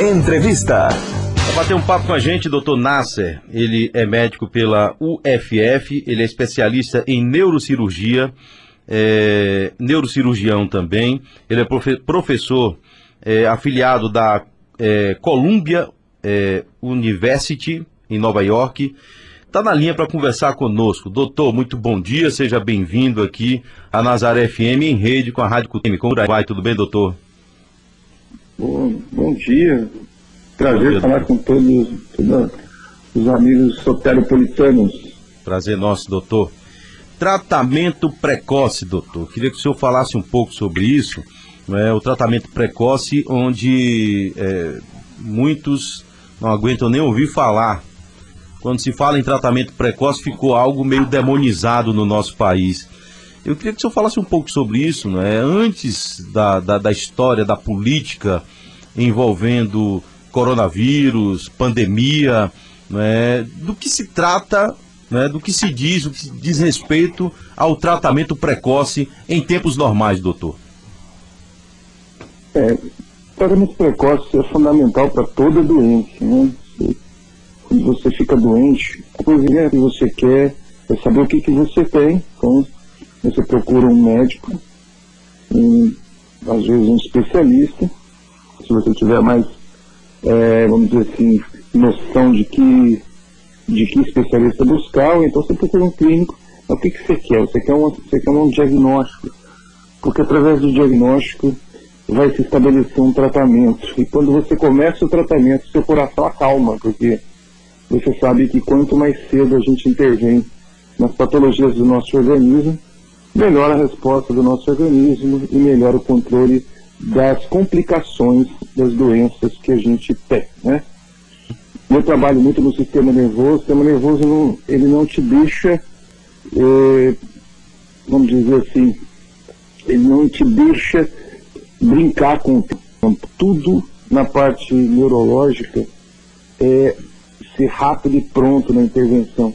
Entrevista. Para bater um papo com a gente, doutor Nasser. Ele é médico pela UFF, ele é especialista em neurocirurgia, é, neurocirurgião também. Ele é profe professor é, afiliado da é, Columbia é, University, em Nova York. Está na linha para conversar conosco. Doutor, muito bom dia, seja bem-vindo aqui à Nazaré FM em rede com a Rádio Cuteme. Como vai? Tudo bem, doutor? Bom, bom dia. Prazer dia, falar com todos, todos os amigos soteropolitanos. Prazer nosso, doutor. Tratamento precoce, doutor. Queria que o senhor falasse um pouco sobre isso. É, o tratamento precoce, onde é, muitos não aguentam nem ouvir falar quando se fala em tratamento precoce, ficou algo meio demonizado no nosso país. Eu queria que o senhor falasse um pouco sobre isso, né? antes da, da, da história da política envolvendo coronavírus, pandemia, né? do que se trata, né? do que se diz, o que diz respeito ao tratamento precoce em tempos normais, doutor. É, tratamento precoce é fundamental para toda doença, né? quando você fica doente, a coisa que você quer é saber o que, que você tem. Então, você procura um médico, um, às vezes um especialista, se você tiver mais, é, vamos dizer assim, noção de que, de que especialista buscar, ou então você procura um clínico. O que, que você quer? Você quer, uma, você quer um diagnóstico, porque através do diagnóstico vai se estabelecer um tratamento. E quando você começa o tratamento, seu coração acalma, porque você sabe que quanto mais cedo a gente intervém nas patologias do nosso organismo, melhor a resposta do nosso organismo e melhor o controle das complicações das doenças que a gente tem, né? Eu trabalho muito no sistema nervoso, o sistema nervoso não, ele não te deixa, é, vamos dizer assim, ele não te deixa brincar com tudo na parte neurológica é ser rápido e pronto na intervenção.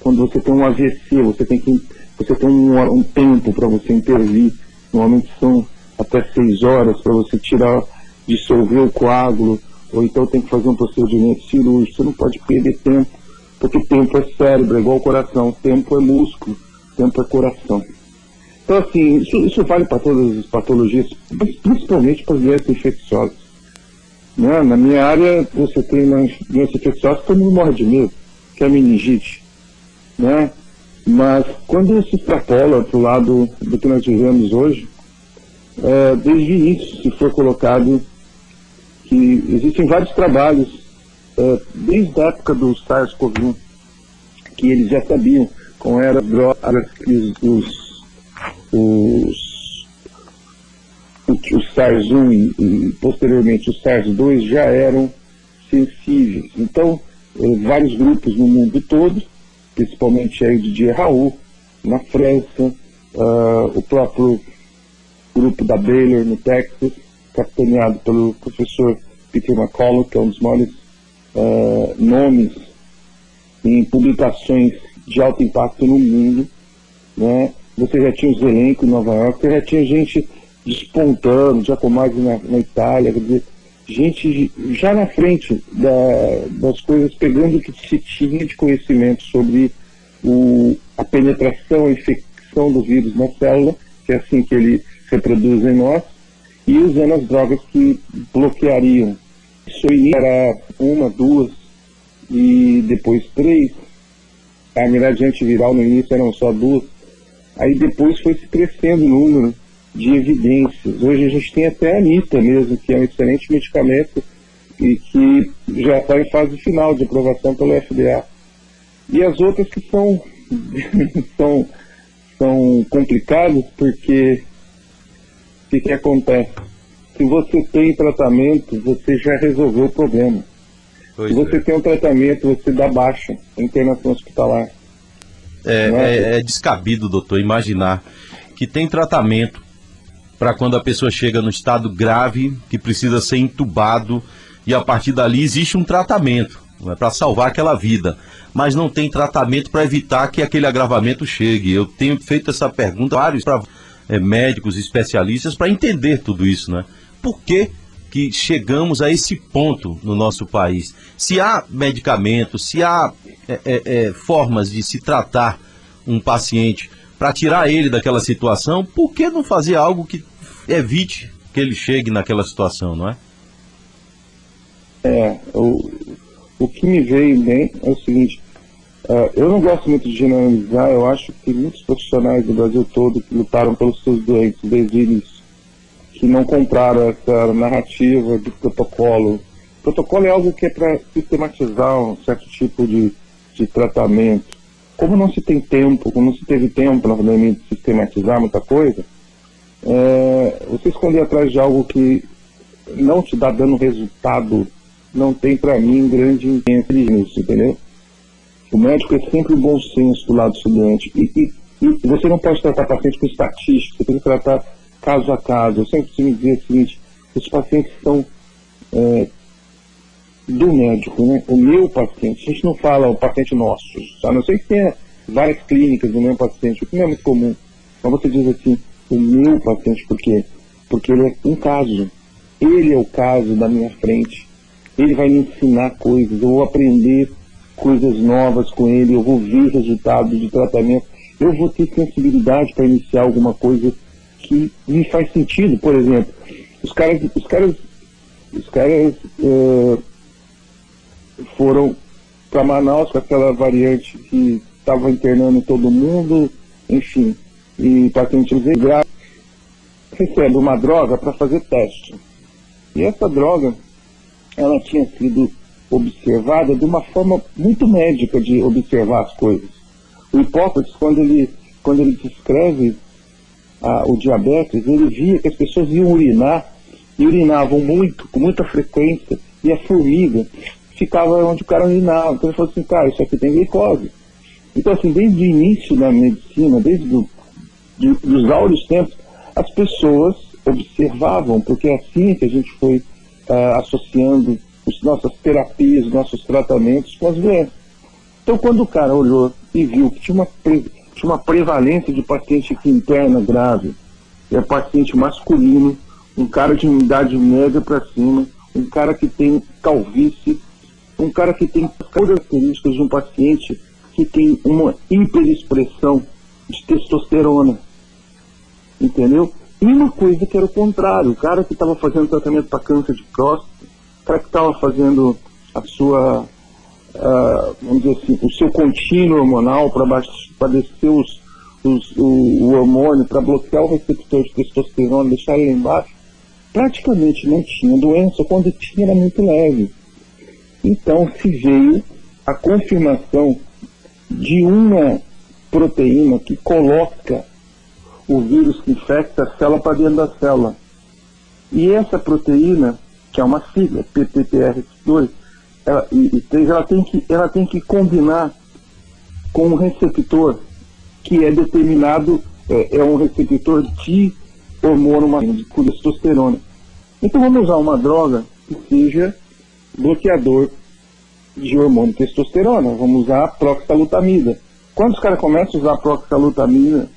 Quando você tem um AVC, você tem que você tem um, um tempo para você intervir. Normalmente são até seis horas para você tirar, dissolver o coágulo, ou então tem que fazer um procedimento cirúrgico. Você não pode perder tempo, porque tempo é cérebro, é igual coração. Tempo é músculo, tempo é coração. Então, assim, isso, isso vale para todas as patologias, principalmente para as doenças infecciosas. Né? Na minha área, você tem uma doença infecciosa que todo mundo morre de medo, que é meningite. Né? Mas quando se extrapola para o lado do que nós vivemos hoje, é, desde o início se foi colocado que existem vários trabalhos, é, desde a época do SARS-CoV-1, que eles já sabiam como eram as drogas que os, os o SARS-1 e, e, posteriormente o SARS-2 já eram sensíveis. Então, eh, vários grupos no mundo todo, principalmente aí de Didier Raul, na França, uh, o próprio grupo da Baylor no Texas, capitaneado pelo professor Peter McCullough, que é um dos maiores uh, nomes em publicações de alto impacto no mundo. Né? Você já tinha os elencos em Nova York, você já tinha gente despontando, Giacomardi na, na Itália, quer dizer, gente já na frente da, das coisas, pegando o que se tinha de conhecimento sobre o, a penetração, a infecção do vírus na célula, que é assim que ele reproduz em nós, e usando as drogas que bloqueariam. Isso aí era uma, duas e depois três. A miragem antiviral no início eram só duas. Aí depois foi se crescendo o número de evidências. Hoje a gente tem até a Anitta mesmo, que é um excelente medicamento e que já está em fase final de aprovação pelo FDA. E as outras que são, são, são complicadas porque o que, que acontece? Se você tem tratamento, você já resolveu o problema. Pois Se você é. tem um tratamento, você dá baixa, internação hospitalar. É, é? é, é descabido, doutor, imaginar que tem tratamento para quando a pessoa chega no estado grave, que precisa ser entubado, e a partir dali existe um tratamento é para salvar aquela vida, mas não tem tratamento para evitar que aquele agravamento chegue. Eu tenho feito essa pergunta vários pra, é, médicos, especialistas, para entender tudo isso, né? Por que, que chegamos a esse ponto no nosso país. Se há medicamentos, se há é, é formas de se tratar um paciente para tirar ele daquela situação, por que não fazer algo que evite que ele chegue naquela situação, não é? É, o, o que me veio bem é o seguinte, uh, eu não gosto muito de generalizar, eu acho que muitos profissionais do Brasil todo que lutaram pelos seus doentes desde início, que não compraram essa narrativa de protocolo. Protocolo é algo que é para sistematizar um certo tipo de, de tratamento. Como não se tem tempo, como não se teve tempo pandemia de sistematizar muita coisa, é, você esconder atrás de algo que não te dá dando resultado não tem para mim grande inteligência, entendeu? O médico é sempre bom senso do lado do estudante. E, e, e, você não pode tratar paciente com estatística, você tem que tratar caso a caso. Eu sempre me dizer o seguinte, os pacientes são é, do médico, né? O meu paciente, a gente não fala o paciente nosso, a não ser que tenha várias clínicas do mesmo paciente, o que não é muito comum. Mas você diz assim, o meu paciente, por quê? Porque ele é um caso. Ele é o caso da minha frente ele vai me ensinar coisas, eu vou aprender coisas novas com ele, eu vou ver resultados de tratamento, eu vou ter sensibilidade para iniciar alguma coisa que me faz sentido. Por exemplo, os caras, os caras, os caras uh, foram para Manaus com aquela variante que estava internando todo mundo, enfim, e pacientes graves recebe uma droga para fazer teste. E essa droga ela tinha sido observada de uma forma muito médica de observar as coisas. O Hipócrates, quando ele, quando ele descreve o diabetes, ele via que as pessoas iam urinar e urinavam muito, com muita frequência, e a formiga ficava onde o cara urinava. Então ele falou assim, cara, isso aqui tem glicose. Então, assim, desde o início da medicina, desde do, de, dos áureos tempos, as pessoas observavam, porque é assim que a gente foi uh, associando as nossas terapias, nossos tratamentos com as doenças. Então, quando o cara olhou e viu que tinha uma, tinha uma prevalência de paciente que interna grave, é paciente masculino, um cara de idade média para cima, um cara que tem calvície, um cara que tem características de um paciente que tem uma hiperexpressão de testosterona. Entendeu? E uma coisa que era o contrário, o cara que estava fazendo tratamento para câncer de próstata, o cara que estava fazendo a sua, uh, vamos dizer assim, o seu contínuo hormonal para descer os, os, o, o hormônio, para bloquear o receptor de testosterona, deixar ele embaixo, praticamente não tinha doença, quando tinha era muito leve. Então se veio a confirmação de uma proteína que coloca o vírus que infecta a célula para dentro da célula. E essa proteína, que é uma sigla, PPPR2, ela, e, e ela, tem que, ela tem que combinar com um receptor que é determinado, é, é um receptor de hormônio de testosterona. Então vamos usar uma droga que seja bloqueador de hormônio testosterona. Vamos usar a proxalutamida. Quando os caras começam a usar a proxalutamida,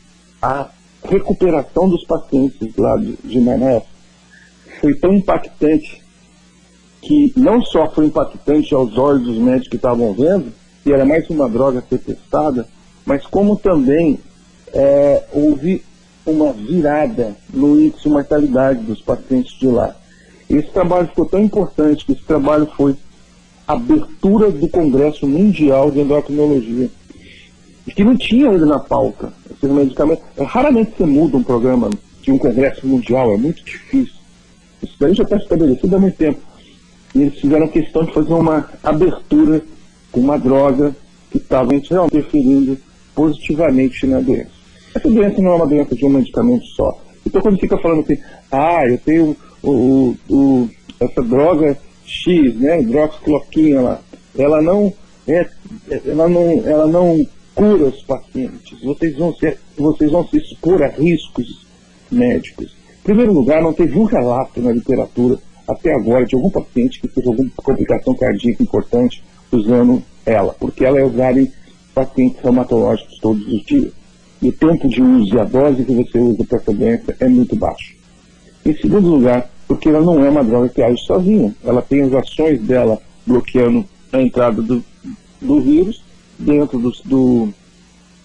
a recuperação dos pacientes lá de, de foi tão impactante que não só foi impactante aos olhos dos médicos que estavam vendo, que era mais uma droga a ser testada, mas como também é, houve uma virada no índice de mortalidade dos pacientes de lá. Esse trabalho ficou tão importante que esse trabalho foi abertura do Congresso Mundial de Endocrinologia, que não tinha ainda na pauta esse medicamento. É, raramente você muda um programa de um congresso mundial, é muito difícil. Isso daí já está estabelecido há muito tempo. E eles fizeram questão de fazer uma abertura com uma droga que estava interferindo positivamente na doença. Essa doença não é uma doença de um medicamento só. Então quando fica falando assim, ah, eu tenho o, o, essa droga X, né, hidroxicloroquina lá, ela não é, ela não, ela não cura os pacientes, vocês vão, ser, vocês vão se expor a riscos médicos. Em primeiro lugar, não teve um relato na literatura até agora de algum paciente que teve alguma complicação cardíaca importante usando ela, porque ela é usada em pacientes reumatológicos todos os dias. E o tempo de uso e a dose que você usa para essa doença é muito baixo. Em segundo lugar, porque ela não é uma droga que age sozinha. Ela tem as ações dela bloqueando a entrada do, do vírus dentro do, do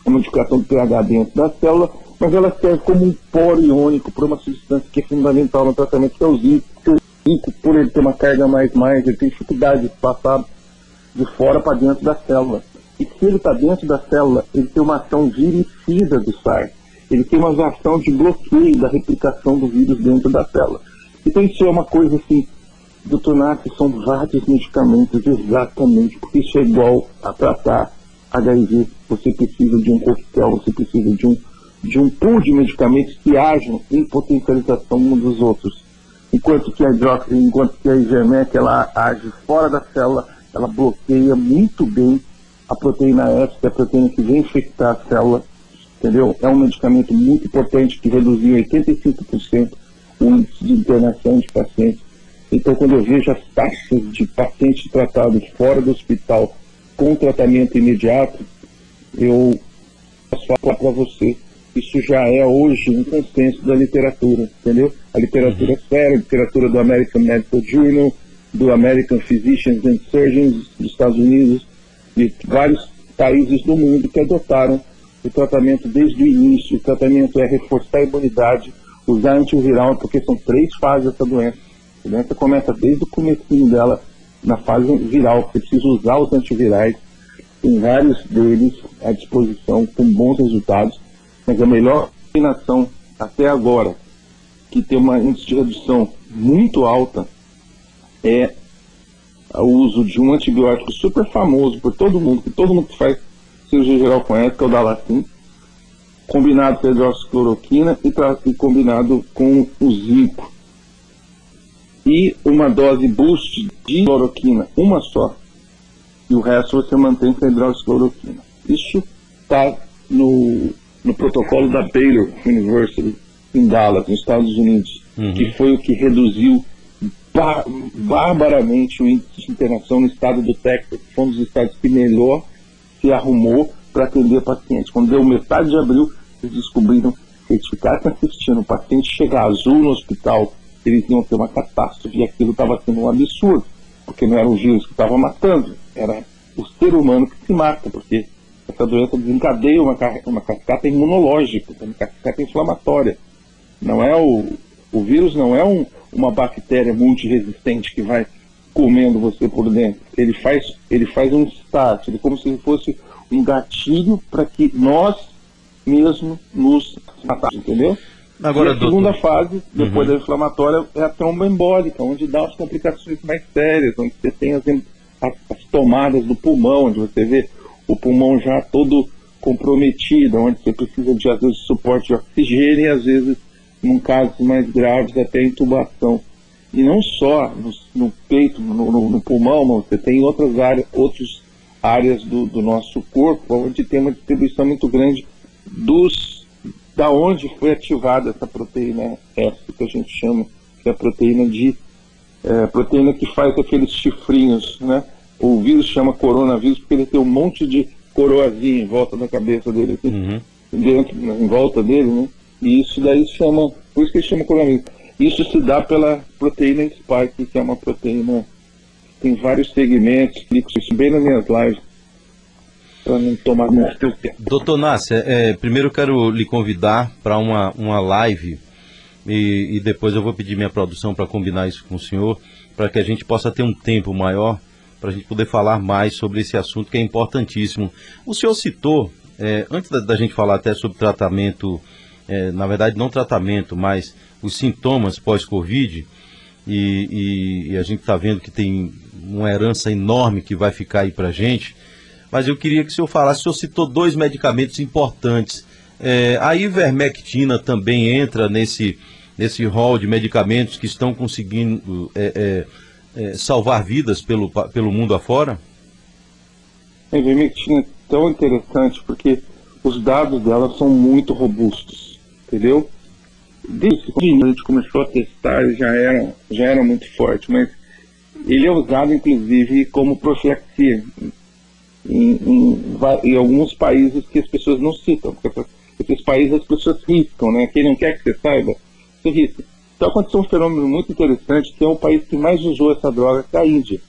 a modificação do pH dentro da célula, mas ela serve como um poro iônico para uma substância que é fundamental no tratamento, que é o zinco. O zinco, por ele ter uma carga mais mais, ele tem dificuldade de passar de fora para dentro da célula. E se ele está dentro da célula, ele tem uma ação viricida do SARS. Ele tem uma ação de bloqueio da replicação do vírus dentro da célula. Então isso é uma coisa assim, doutor Nassi, são vários medicamentos exatamente, porque isso é igual a tratar HIV. Você precisa de um coquetel, você precisa de um, de um pool de medicamentos que ajam em potencialização um dos outros. Enquanto que a hidróxido, enquanto que a IgMEC, ela age fora da célula, ela bloqueia muito bem a proteína S, que é a proteína que vem infectar a célula, entendeu? É um medicamento muito potente que reduziu 85% o índice de internação de pacientes. Então, quando eu vejo as taxas de pacientes tratados fora do hospital com tratamento imediato, eu posso falar para você, isso já é hoje um consenso da literatura, entendeu? A literatura uhum. séria, a literatura do American Medical Journal, do American Physicians and Surgeons dos Estados Unidos, de vários países do mundo que adotaram o tratamento desde o início. O tratamento é reforçar a imunidade, usar antiviral, porque são três fases dessa doença. A doença começa desde o começo dela, na fase viral. Você precisa usar os antivirais, tem vários deles à disposição, com bons resultados, mas a melhor combinação até agora, que tem uma índice de redução muito alta, é o uso de um antibiótico super famoso por todo mundo, que todo mundo faz cirurgia geral conhece, que é o Dalacin, combinado com a hidroxicloroquina e, e combinado com o zinco. E uma dose boost de cloroquina, uma só, e o resto você mantém com a hidroxicloroquina. Isso está no, no protocolo da Baylor University em Dallas, nos Estados Unidos, uhum. que foi o que reduziu bar barbaramente o índice de internação no estado do Texas, que foi um dos estados que melhor se arrumou para atender pacientes. Quando deu metade de abril, eles descobriram que eles ficassem assistindo o paciente chegar azul no hospital, eles iam ter uma catástrofe e aquilo estava sendo um absurdo, porque não era o vírus que estava matando, era o ser humano que se mata, porque essa doença desencadeia uma, uma cascata imunológica, uma cascata inflamatória. Não é o, o vírus não é um, uma bactéria multiresistente que vai comendo você por dentro. Ele faz, ele faz um start, ele é como se fosse um gatilho para que nós mesmo nos matássemos, entendeu? Agora, e a segunda fase, depois uhum. da inflamatória, é a tromboembólica, onde dá as complicações mais sérias, onde você tem as, as, as tomadas do pulmão, onde você vê o pulmão já todo comprometido, onde você precisa de, às vezes, suporte de oxigênio e, às vezes, em casos mais graves, até intubação. E não só no, no peito, no, no, no, pulmão, você tem outras áreas, outras áreas do, do, nosso corpo onde tem uma distribuição muito grande dos da onde foi ativada essa proteína S que a gente chama, que é a proteína de é, proteína que faz aqueles chifrinhos, né? O vírus chama coronavírus porque ele tem um monte de coroazinha em volta da cabeça dele, assim, uhum. dentro, em volta dele, né? E isso daí chama, por isso que ele chama coronavírus. Isso se dá pela proteína spike, que é uma proteína tem vários segmentos, explico isso bem nas minhas lives, para não tomar muito tempo. Doutor Nácia, é, primeiro quero lhe convidar para uma, uma live e, e, depois eu vou pedir minha produção para combinar isso com o senhor, para que a gente possa ter um tempo maior para a gente poder falar mais sobre esse assunto que é importantíssimo. O senhor citou, é, antes da, da, gente falar até sobre tratamento, é, na verdade não tratamento, mas os sintomas pós-Covid, e, e, e, a gente está vendo que tem uma herança enorme que vai ficar aí para gente. Mas eu queria que o senhor falasse, o senhor citou dois medicamentos importantes. É, a ivermectina também entra nesse, nesse rol de medicamentos que estão conseguindo é, é, é salvar vidas pelo, pelo mundo afora? A ivermectina é tão interessante porque os dados dela são muito robustos, entendeu? Desde que a gente começou a testar, já era, já era muito forte, mas ele é usado inclusive como profilaxia em, em, em, alguns países que as pessoas não citam, porque esses países as pessoas riscam, né? Quem não quer que você saiba, você risca. Então aconteceu um fenômeno muito interessante, que é o país que mais usou essa droga, que é a Índia.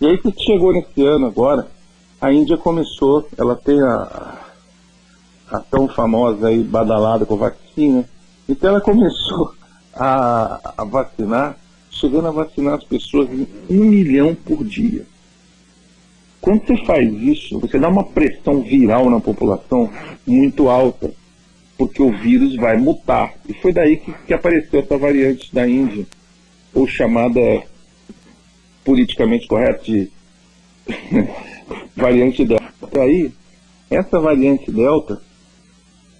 E aí que chegou nesse ano agora, a Índia começou, ela tem a, a tão famosa e badalada com vacina, então ela começou a, a vacinar, chegando a vacinar as pessoas em um milhão por dia. Quando você faz isso, você dá uma pressão viral na população muito alta, porque o vírus vai mutar. E foi daí que, que apareceu essa variante da Índia, ou chamada politicamente correta de variante Delta. Aí, essa variante Delta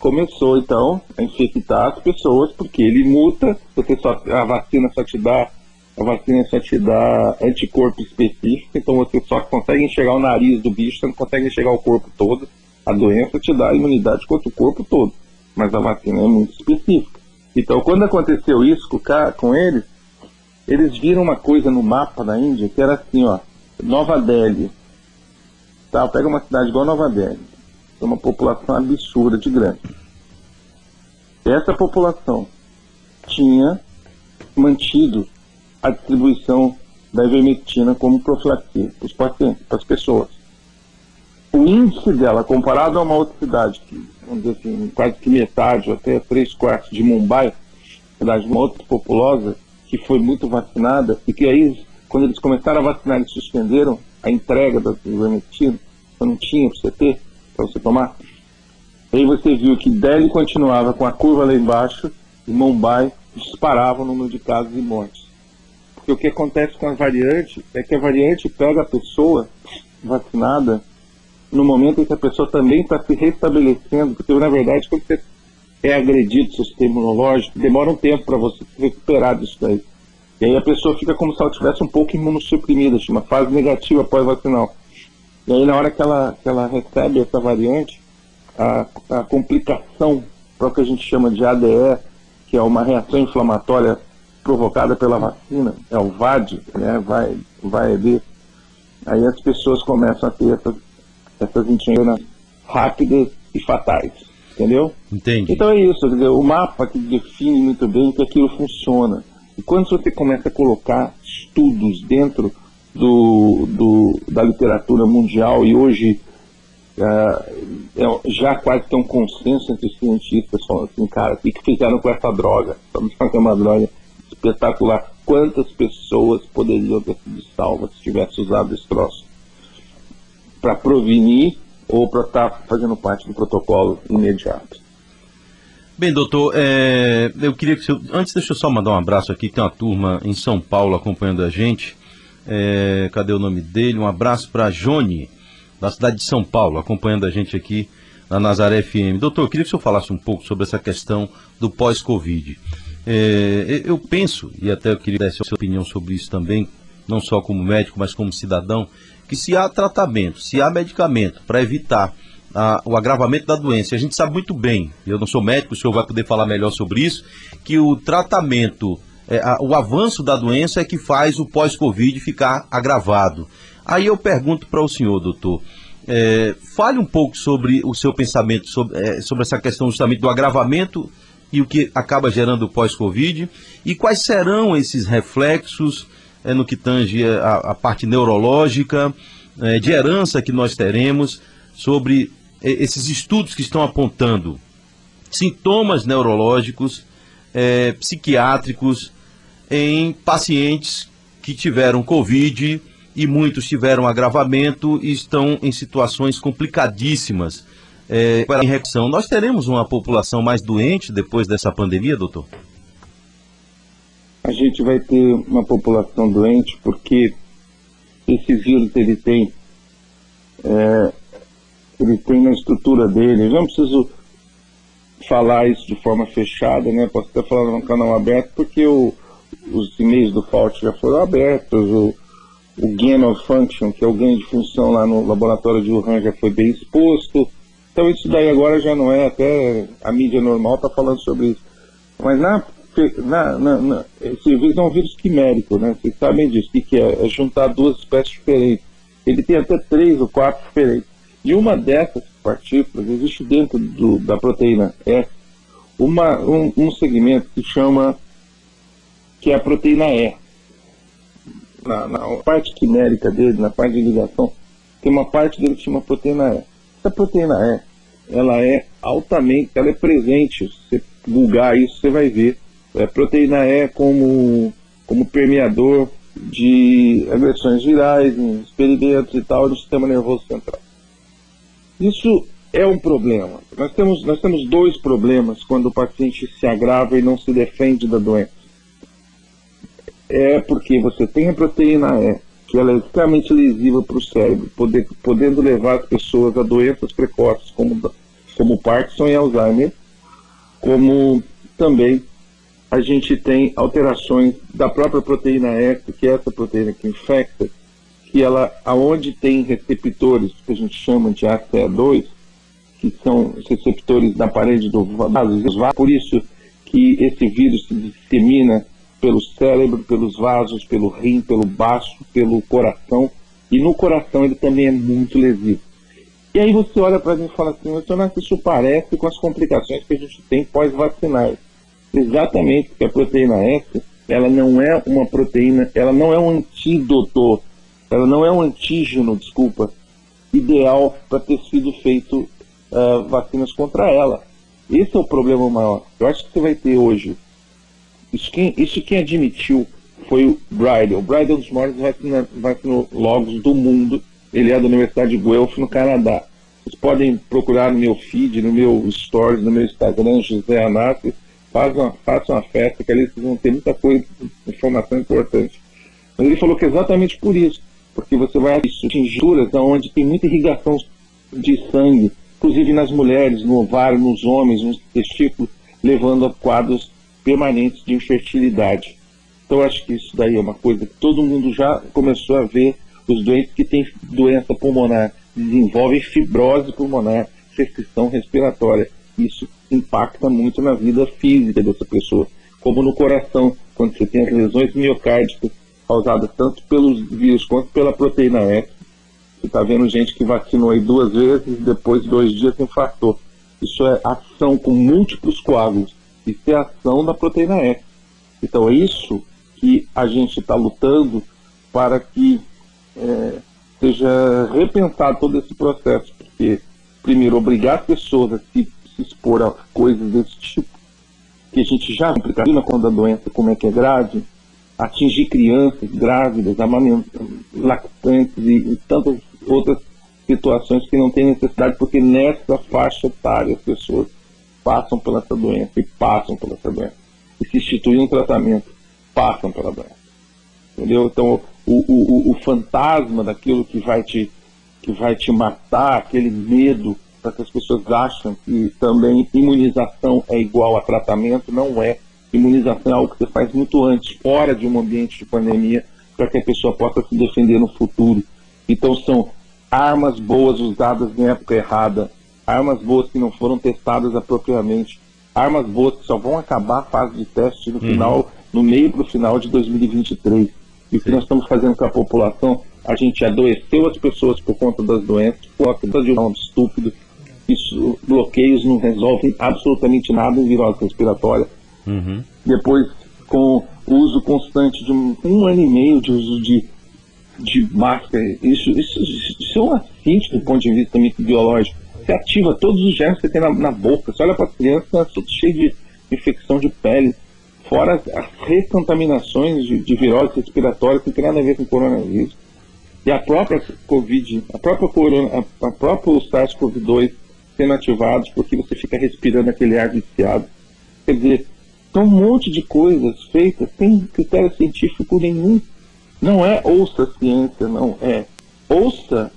começou então a infectar as pessoas, porque ele muta, você só, a vacina só te dá a vacina só te dá anticorpo específico, então você só consegue enxergar o nariz do bicho, você não consegue enxergar o corpo todo. A doença te dá imunidade contra o corpo todo, mas a vacina é muito específica. Então, quando aconteceu isso com, com eles, eles viram uma coisa no mapa da Índia que era assim, ó, Nova Delhi. Tá, pega uma cidade igual Nova Delhi. Tem uma população absurda de grande. Essa população tinha mantido a distribuição da ivermectina como profilaxia para os pacientes, para as pessoas. O índice dela, comparado a uma outra cidade, que, vamos dizer assim, quase que metade, ou até três quartos de Mumbai, cidade outra populosa, que foi muito vacinada, e que aí, quando eles começaram a vacinar, eles suspenderam a entrega da ivermectina, então não tinha para você ter, para você tomar. Aí você viu que Delhi continuava com a curva lá embaixo, e Mumbai disparava o número de casos e mortes. Porque o que acontece com a variante é que a variante pega a pessoa vacinada no momento em que a pessoa também está se restabelecendo, porque na verdade quando você é agredido do sistema imunológico, demora um tempo para você se recuperar disso daí. E aí a pessoa fica como se ela tivesse um pouco imunossuprimida, uma fase negativa pós-vacinal. E aí na hora que ela, que ela recebe essa variante, a, a complicação para o que a gente chama de ADE, que é uma reação inflamatória provocada pela vacina, é o VAD, né, vai, vai ver, aí as pessoas começam a ter essas, essas interações rápidas e fatais, entendeu? Entendi. Então é isso, dizer, o mapa que define muito bem que aquilo funciona. E quando você começa a colocar estudos dentro do, do da literatura mundial, e hoje é, é, já quase tem um consenso entre os cientistas falando assim, cara, o que, que fizeram com essa droga? Estamos fazendo uma droga espetacular. Quantas pessoas poderiam ter sido salvas se tivesse usado esse troço? Para provenir ou para estar tá fazendo parte do protocolo imediato. Bem, doutor, é, eu queria que. Antes, deixa eu só mandar um abraço aqui. Tem uma turma em São Paulo acompanhando a gente. É, cadê o nome dele? Um abraço para Jone, da cidade de São Paulo, acompanhando a gente aqui na Nazaré FM. Doutor, eu queria que o senhor falasse um pouco sobre essa questão do pós-Covid. É, eu penso, e até eu queria dar a sua opinião sobre isso também, não só como médico, mas como cidadão, que se há tratamento, se há medicamento para evitar a, o agravamento da doença, a gente sabe muito bem, eu não sou médico, o senhor vai poder falar melhor sobre isso, que o tratamento, é, a, o avanço da doença é que faz o pós-Covid ficar agravado. Aí eu pergunto para o senhor, doutor, é, fale um pouco sobre o seu pensamento sobre, é, sobre essa questão justamente do agravamento e o que acaba gerando o pós-Covid? E quais serão esses reflexos é, no que tange a, a parte neurológica, é, de herança que nós teremos sobre é, esses estudos que estão apontando sintomas neurológicos, psiquiátricos em pacientes que tiveram Covid e muitos tiveram agravamento e estão em situações complicadíssimas é, para a Nós teremos uma população mais doente depois dessa pandemia, doutor? A gente vai ter uma população doente porque esse vírus ele tem é, ele tem na estrutura dele. Eu não preciso falar isso de forma fechada, né? Posso até falar no canal aberto porque o, os e-mails do FAUT já foram abertos, o, o gain of function, que é o ganho de função lá no laboratório de Wuhan já foi bem exposto. Então isso daí agora já não é, até a mídia normal está falando sobre isso. Mas na, na, na, na, esse vírus é um vírus quimérico, né? Vocês sabem disso, o que, que é? É juntar duas espécies diferentes. Ele tem até três ou quatro diferentes. E uma dessas partículas existe dentro do, da proteína S uma, um, um segmento que chama que é a proteína E. Na, na parte quimérica dele, na parte de ligação, tem uma parte dele que chama proteína E. Essa proteína E, ela é altamente, ela é presente. Se você vulgar isso, você vai ver. A proteína E como, como permeador de agressões virais, experimentos e tal, do sistema nervoso central. Isso é um problema. Nós temos, nós temos dois problemas quando o paciente se agrava e não se defende da doença. É porque você tem a proteína E, que ela é extremamente lesiva para o cérebro, poder, podendo levar as pessoas a doenças precoces, como, como Parkinson e Alzheimer, como também a gente tem alterações da própria proteína S, que é essa proteína que infecta, que ela, aonde tem receptores, que a gente chama de ACE2, que são os receptores da parede do vaso, por isso que esse vírus se dissemina pelo cérebro, pelos vasos, pelo rim, pelo baço, pelo coração, e no coração ele também é muito lesivo. E aí você olha para mim e fala assim, mas isso parece com as complicações que a gente tem pós-vacinais. Exatamente, porque a proteína S, ela não é uma proteína, ela não é um antídoto, ela não é um antígeno, desculpa, ideal para ter sido feito uh, vacinas contra ela. Esse é o problema maior. Eu acho que você vai ter hoje. Isso quem, isso quem admitiu foi o Bridal. O Bridal é um dos maiores vacinólogos do mundo. Ele é da Universidade de Guelph, no Canadá. Vocês podem procurar no meu feed, no meu stories, no meu Instagram, José Anassi. Façam uma, façam uma festa, que ali vocês vão ter muita coisa, informação importante. Mas ele falou que é exatamente por isso. Porque você vai atingir tinturas onde tem muita irrigação de sangue, inclusive nas mulheres, no ovário, nos homens, nos testículos, levando a quadros permanentes de infertilidade. Então, acho que isso daí é uma coisa que todo mundo já começou a ver. Os doentes que têm doença pulmonar desenvolvem fibrose pulmonar, restrição respiratória. Isso impacta muito na vida física dessa pessoa, como no coração, quando você tem as lesões miocárdicas causadas tanto pelos vírus quanto pela proteína F, você está vendo gente que vacinou aí duas vezes e depois de dois dias infartou. Isso é ação com múltiplos coágulos. Isso é ação da proteína F. Então é isso que a gente está lutando para que é, seja repensado todo esse processo. Porque, primeiro, obrigar as pessoas a se, se expor a coisas desse tipo, que a gente já complica quando a doença como é que é grave, atingir crianças grávidas, lactantes e, e tantas outras situações que não tem necessidade, porque nessa faixa etária as pessoas passam pela essa doença e passam pela essa doença. E se instituir um tratamento, passam pela doença. Entendeu? Então, o, o, o fantasma daquilo que vai te que vai te matar, aquele medo para que as pessoas acham que também imunização é igual a tratamento, não é. Imunização é algo que você faz muito antes, fora de um ambiente de pandemia, para que a pessoa possa se defender no futuro. Então são armas boas usadas em época errada, armas boas que não foram testadas apropriadamente, armas boas que só vão acabar a fase de teste no uhum. final, no meio para o final de 2023. E o que nós estamos fazendo com a população, a gente adoeceu as pessoas por conta das doenças, por conta de um estúpido. Isso, bloqueios não resolvem absolutamente nada em virose respiratória. Uhum. Depois, com o uso constante de um, um ano e meio de uso de de máscara, isso, isso, isso é um acidente do ponto de vista microbiológico. Você ativa todos os germes que você tem na, na boca. Você olha para as crianças, é tudo cheio de infecção de pele. Fora as, as recontaminações de, de virose respiratória que não tem nada a ver com coronavírus. E a própria Covid, a própria corona, a, a própria SARS-CoV-2 sendo ativados porque você fica respirando aquele ar viciado. Quer dizer, são um monte de coisas feitas sem critério científico nenhum. Não é ouça a ciência, não é ouça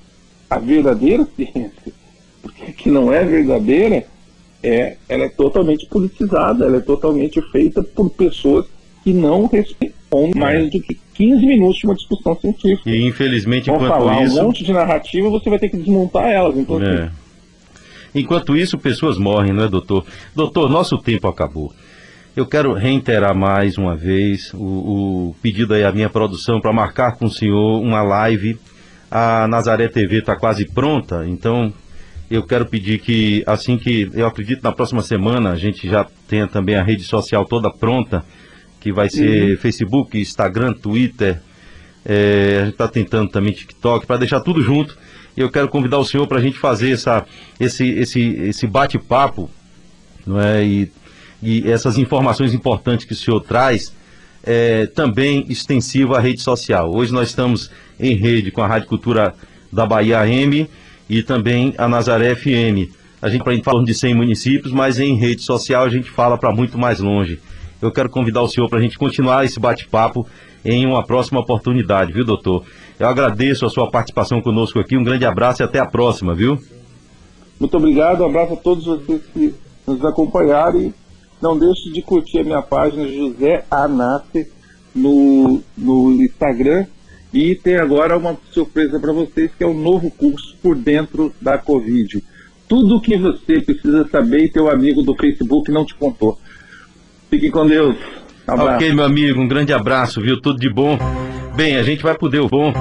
a verdadeira ciência. Porque que não é verdadeira, é, ela é totalmente politizada, ela é totalmente feita por pessoas que não respeitam mais do que 15 minutos de uma discussão científica. E infelizmente, Vão enquanto falar isso... um monte de narrativa, você vai ter que desmontar elas. Então, é. assim... Enquanto isso, pessoas morrem, não é, doutor? Doutor, nosso tempo acabou. Eu quero reiterar mais uma vez o, o pedido aí à minha produção para marcar com o senhor uma live. A Nazaré TV está quase pronta, então eu quero pedir que, assim que eu acredito na próxima semana, a gente já tenha também a rede social toda pronta, que vai ser uhum. Facebook, Instagram, Twitter. É, a gente está tentando também TikTok, para deixar tudo junto. E eu quero convidar o senhor para a gente fazer essa, esse, esse, esse bate-papo não é? e, e essas informações importantes que o senhor traz. É, também extensiva à rede social. Hoje nós estamos em rede com a Rádio Cultura da Bahia AM e também a Nazaré FM. A gente fala de 100 municípios, mas em rede social a gente fala para muito mais longe. Eu quero convidar o senhor para a gente continuar esse bate-papo em uma próxima oportunidade, viu, doutor? Eu agradeço a sua participação conosco aqui. Um grande abraço e até a próxima, viu? Muito obrigado. Um abraço a todos vocês que nos acompanharam e não deixe de curtir a minha página José Anace no, no Instagram. E tem agora uma surpresa para vocês, que é um novo curso por dentro da Covid. Tudo o que você precisa saber e teu amigo do Facebook não te contou. Fique com Deus. Um ok, meu amigo, um grande abraço, viu? Tudo de bom. Bem, a gente vai poder o bom.